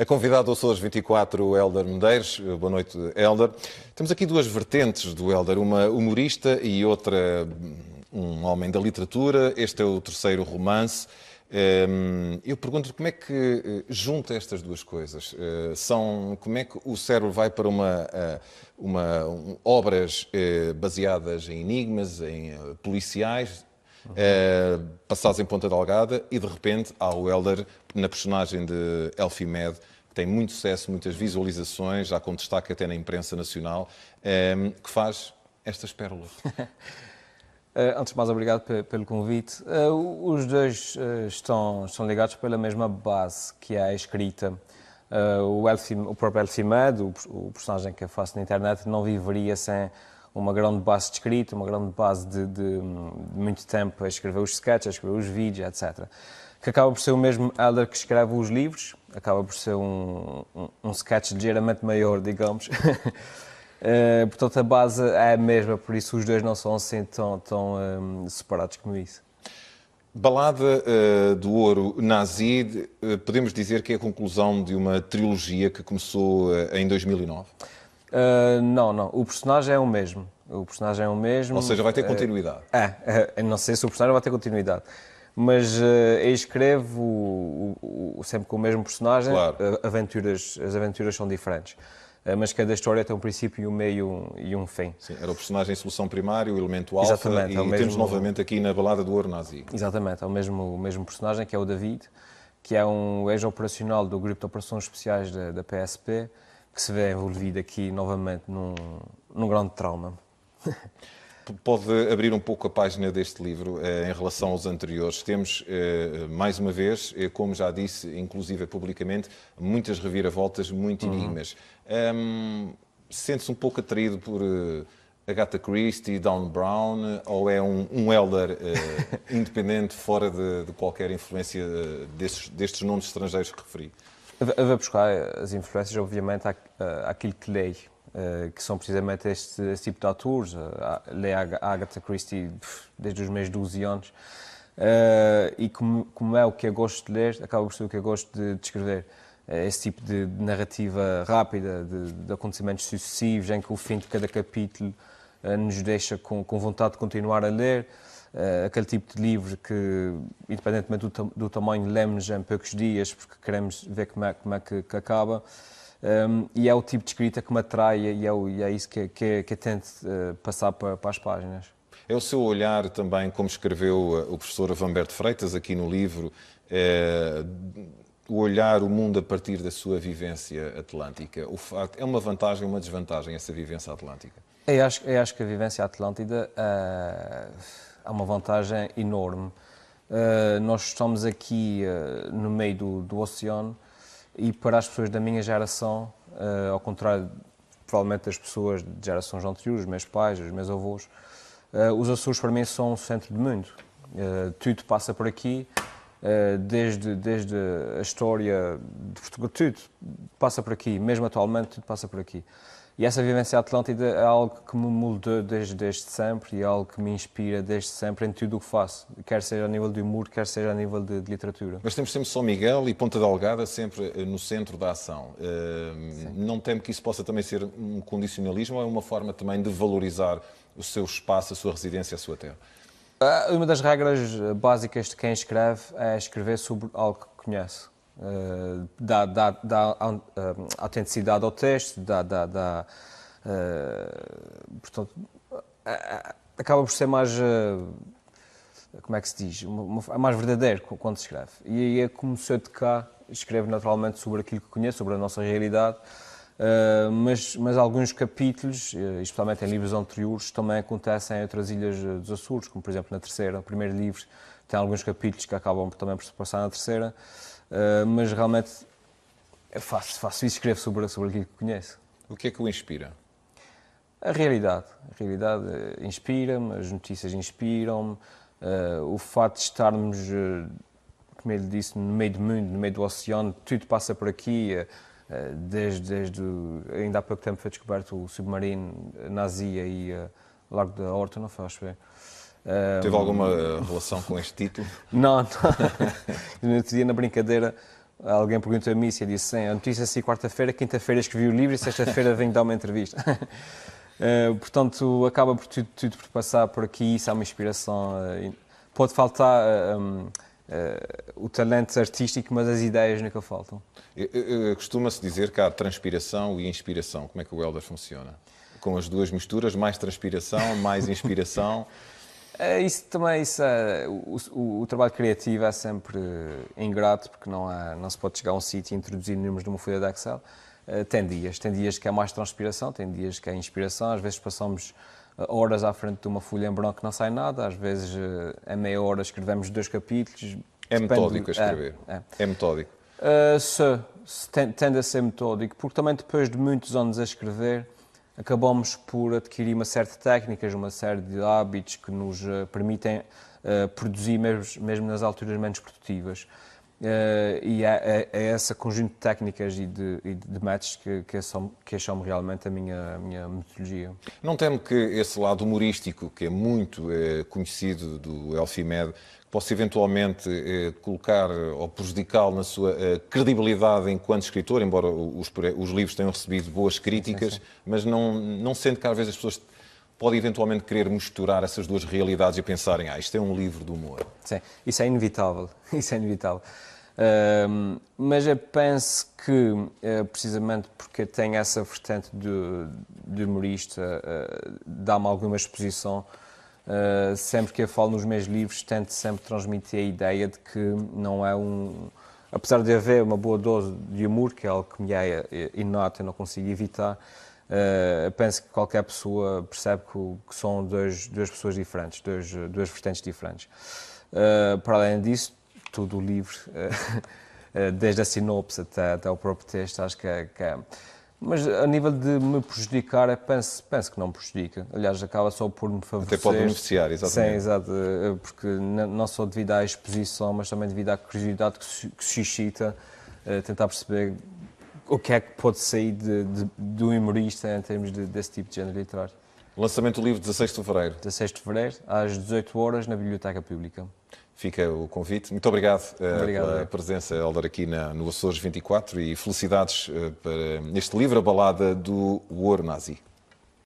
A convidada do Açores 24, o Helder Medeiros. Boa noite, Helder. Temos aqui duas vertentes do Helder, uma humorista e outra um homem da literatura. Este é o terceiro romance. Ehm, eu pergunto como é que eh, junta estas duas coisas? Eh, são, como é que o cérebro vai para uma, eh, uma um, obras baseadas em enigmas, em policiais, uhum. passados em Ponta Delgada, e de repente há o Helder na personagem de Elfie Med, que tem muito sucesso, muitas visualizações, já com destaque até na imprensa nacional, ehm, que faz estas pérolas. Uh, antes de mais, obrigado pelo convite. Os dois estão, estão ligados pela mesma base, que é a escrita. o, Elfie, o próprio Elfie Med, o, personagem que eu faço na internet, não viveria sem uma grande base de escrita, uma grande base de, de, de muito tempo a escrever os sketches, a escrever os vídeos, etc. Que acaba por ser o mesmo Elder que escreve os livros, acaba por ser um, um, um sketch ligeiramente maior, digamos. Uh, portanto, a base é a mesma, por isso os dois não são assim tão, tão um, ehm, separados como isso. Balada uh, do Ouro Nazi, uh, podemos dizer que é a conclusão de uma trilogia que começou em 2009? Não, não. O personagem é o mesmo. O personagem é o mesmo. Ou seja, vai ter continuidade. é, não sei se o personagem vai ter continuidade. Mas eu escrevo o, o, sempre com o mesmo personagem, claro. aventuras, as aventuras são diferentes. Mas cada história tem um princípio, um meio e um fim. Sim, era o personagem em solução primária, o elemento alfa, Exatamente, e é mesmo... temos novamente aqui na Balada do Ouro Nazi. Exatamente, é o mesmo, o mesmo personagem, que é o David, que é um ex-operacional do Grupo de Operações Especiais da, da, PSP, que se vê envolvido aqui novamente num, num grande trauma. Pode abrir um pouco a página deste livro eh, em relação aos anteriores. Temos, eh, mais uma vez, eh, como já disse, inclusive publicamente, muitas reviravoltas, muito uhum. enigmas. Um, Sente-se um pouco atraído por Agatha Christie, Dan Brown, ou é um, um elder independente, fora de, de qualquer influência destes, destes nomes estrangeiros que referi? Vou buscar as influências, obviamente, àquilo que leio eh, que são precisamente este, este tipo de autores. Leio Agatha Christie desde os meus 12 anos. Uh, e como, como, é o que eu gosto de ler, acaba por ser o que eu gosto de, de escrever. esse tipo de narrativa rápida, de, de, acontecimentos sucessivos, em que o fim de cada capítulo nos deixa com, com, vontade de continuar a ler. Aquele tipo de livro que, independentemente do, do tamanho, lemos em poucos dias, porque queremos ver como é, como é que, que acaba. Um, e é o tipo de escrita que me atrai e é, e é isso que, que, que eu tento uh, passar para, para, as páginas. É o seu olhar também, como escreveu eh, o professor Vanberto Freitas aqui no livro, é, o olhar o mundo a partir da sua vivência atlântica. O facto, é uma vantagem ou uma desvantagem essa vivência atlântica? Eu acho, eu acho que a vivência atlântida uh, é uma vantagem enorme. Uh, nós estamos aqui uh, no meio do, do oceano e para as pessoas da minha geração, uh, ao contrário provavelmente das pessoas de gerações anteriores, meus pais, os meus avós, os Açores para mim são o centro do mundo. Tudo passa por aqui, desde, desde a história de Portugal, tudo passa por aqui, mesmo atualmente tudo passa por aqui. E essa vivência atlântida é algo que me moldou desde, desde sempre e é algo que me inspira desde sempre em tudo o que faço, quer seja a nível de humor, quer seja a nível de, de literatura. Mas temos sempre São Miguel e Ponta Delgada sempre eh, no centro da ação. Uh, não temo que isso possa também ser um condicionalismo ou é uma forma também de valorizar o seu espaço, a sua residência, a sua terra? Uh, uma das regras básicas de quem escreve é escrever sobre algo que conhece. Eh, dá, dá, dá uh, autenticidade ao texto, dá, dá, dá uh, portanto, acaba por ser mais, como é que se diz, uma, uma, mais verdadeiro quando se escreve. E aí é como se eu de cá escrevo naturalmente sobre aquilo que conheço, sobre a nossa realidade, mas, mas alguns capítulos, especialmente em livros anteriores, também acontecem em outras ilhas dos Açores, como por exemplo na terceira, o primeiro livro tem alguns capítulos que acabam também por se passar na terceira, Uh, mas realmente é faço, faço isso, escrevo sobre, sobre aquilo que conheço. O que é que o inspira? A realidade. A realidade uh, inspira-me, as notícias inspiram-me, uh, o fato de estarmos, como ele disse, no meio do mundo, no meio do oceano, tudo passa por aqui. Desde, desde ainda há pouco tempo foi descoberto o submarino Nazia e o Lago da Horta, não faz ver. Teve alguma relação com este título? não, não. no outro dia, na brincadeira, Alguém perguntou a mim se disse sim, a notícia assim quarta-feira, quinta-feira escrevi o livro e sexta-feira venho dar uma entrevista. uh, portanto, acaba por tudo, tudo, por passar por aqui, isso é uma inspiração. Uh, pode faltar uh, um, o talento artístico, mas as ideias nunca faltam. Costuma-se dizer que há transpiração e inspiração. Como é que o Helder funciona? Com as duas misturas, mais transpiração, mais inspiração. É, isso também, isso é, o, o, trabalho criativo é sempre ingrato, porque não, não se pode chegar a um sítio e introduzir números numa folha de Excel. Uh, tem dias, tem dias que é mais transpiração, tem dias que é inspiração, às vezes passamos eh, horas à frente de uma folha em branco que não sai nada, às vezes uh, em meia hora escrevemos dois capítulos. É metódico a escrever? É, é. é metódico? Uh, se, se, tende a ser metódico, porque também depois de muitos anos a escrever, acabamos por adquirir uma série de técnicas, uma série de hábitos que nos permitem uh, produzir mesmo, mesmo, nas alturas menos produtivas. Uh, e é, é, é esse conjunto de técnicas e de, e de métodos que, que, são, que são realmente a minha, a minha metodologia. Não temo que esse lado humorístico, que é muito conhecido do Elfimed, possa eventualmente eh, colocar ou prejudicá-lo na sua eh, credibilidade enquanto escritor, embora os, os, livros tenham recebido boas críticas, sim, sim. mas não, não sente que às vezes as pessoas podem eventualmente querer misturar essas duas realidades e pensarem, ah, isto é um livro de humor. Sim, isso é inevitável, isso é inevitável. Uh, mas eu penso que, uh, precisamente porque tem essa vertente de, de humorista, uh, dá-me alguma exposição Uh, sempre que eu falo nos meus livros, tento sempre transmitir a ideia de que não é um. Apesar de haver uma boa dose de humor, que é algo que me é inato, eu não consigo evitar, uh, penso que qualquer pessoa percebe que, que são dois, duas pessoas diferentes, dois, duas vertentes diferentes. Uh, para além disso, todo o livro, desde a sinopse até, até o próprio texto, acho que é, que é mas a nível de me prejudicar, penso, penso que não prejudica. Aliás, acaba só por me favorecer. Até pode beneficiar, exatamente. Sim, exato. Porque não só devido à exposição, mas também devido à curiosidade que se suscita, tentar perceber o que é que pode sair de, de, um humorista em termos de, desse tipo de género literário. Lançamento do livro 16 de fevereiro. 16 de fevereiro, às 18 horas, na Biblioteca Pública. Fica o convite. Muito obrigado, uh, obrigado pela é. presença, Helder, aqui na, no Açores 24 e felicidades uh, para este livro, A Balada do War Nazi.